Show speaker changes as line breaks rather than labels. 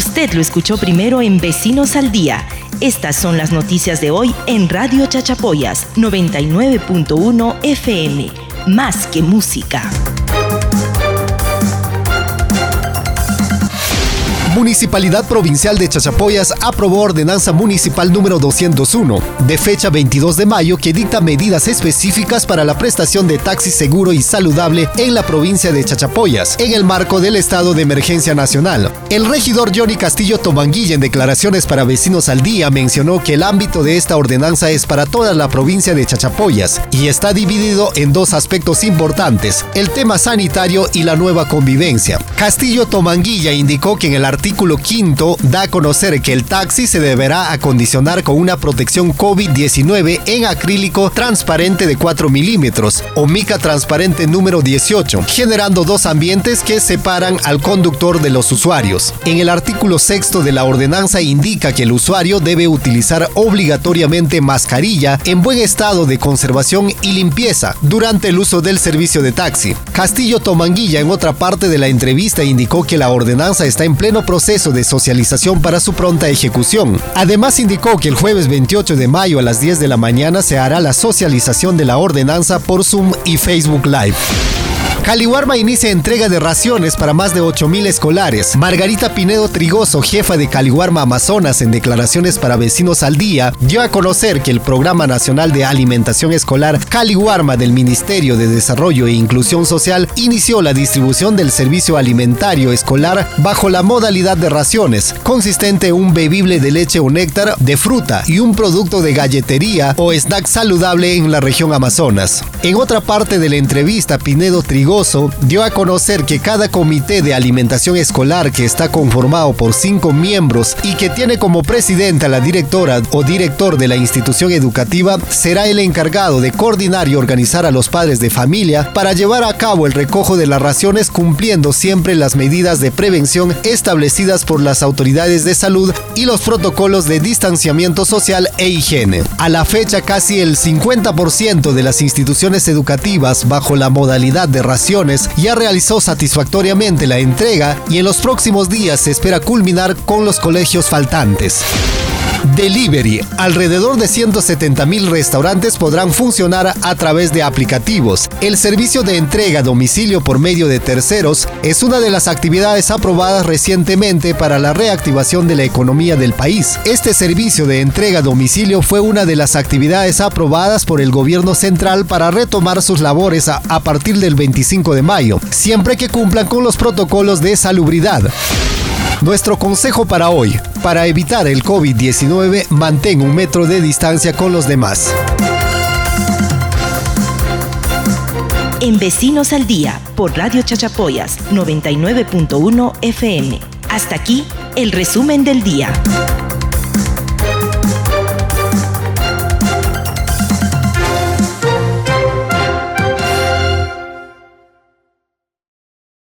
Usted lo escuchó primero en Vecinos al Día. Estas son las noticias de hoy en Radio Chachapoyas 99.1 FM. Más que música.
Municipalidad Provincial de Chachapoyas aprobó ordenanza municipal número 201, de fecha 22 de mayo, que dicta medidas específicas para la prestación de taxi seguro y saludable en la provincia de Chachapoyas, en el marco del estado de emergencia nacional. El regidor Johnny Castillo Tomanguilla, en declaraciones para Vecinos al Día, mencionó que el ámbito de esta ordenanza es para toda la provincia de Chachapoyas y está dividido en dos aspectos importantes, el tema sanitario y la nueva convivencia. Castillo Tomanguilla indicó que en el artículo artículo quinto da a conocer que el taxi se deberá acondicionar con una protección COVID-19 en acrílico transparente de 4 milímetros o mica transparente número 18, generando dos ambientes que separan al conductor de los usuarios. En el artículo sexto de la ordenanza indica que el usuario debe utilizar obligatoriamente mascarilla en buen estado de conservación y limpieza durante el uso del servicio de taxi. Castillo Tomanguilla en otra parte de la entrevista indicó que la ordenanza está en pleno proceso de socialización para su pronta ejecución. Además indicó que el jueves 28 de mayo a las 10 de la mañana se hará la socialización de la ordenanza por Zoom y Facebook Live. Caliwarma inicia entrega de raciones para más de 8.000 escolares. Margarita Pinedo Trigoso, jefa de Caliwarma Amazonas, en declaraciones para Vecinos al Día, dio a conocer que el Programa Nacional de Alimentación Escolar Caliwarma del Ministerio de Desarrollo e Inclusión Social inició la distribución del servicio alimentario escolar bajo la modalidad de raciones, consistente en un bebible de leche o néctar de fruta y un producto de galletería o snack saludable en la región Amazonas. En otra parte de la entrevista, Pinedo Trigoso dio a conocer que cada comité de alimentación escolar que está conformado por cinco miembros y que tiene como presidenta la directora o director de la institución educativa será el encargado de coordinar y organizar a los padres de familia para llevar a cabo el recojo de las raciones cumpliendo siempre las medidas de prevención establecidas por las autoridades de salud y los protocolos de distanciamiento social e higiene. A la fecha casi el 50% de las instituciones educativas bajo la modalidad de raciones ya realizó satisfactoriamente la entrega y en los próximos días se espera culminar con los colegios faltantes. Delivery. Alrededor de 170 mil restaurantes podrán funcionar a través de aplicativos. El servicio de entrega a domicilio por medio de terceros es una de las actividades aprobadas recientemente para la reactivación de la economía del país. Este servicio de entrega a domicilio fue una de las actividades aprobadas por el gobierno central para retomar sus labores a, a partir del 25 de mayo, siempre que cumplan con los protocolos de salubridad. Nuestro consejo para hoy, para evitar el COVID-19, mantén un metro de distancia con los demás.
En Vecinos al Día, por Radio Chachapoyas 99.1 FM. Hasta aquí, el resumen del día.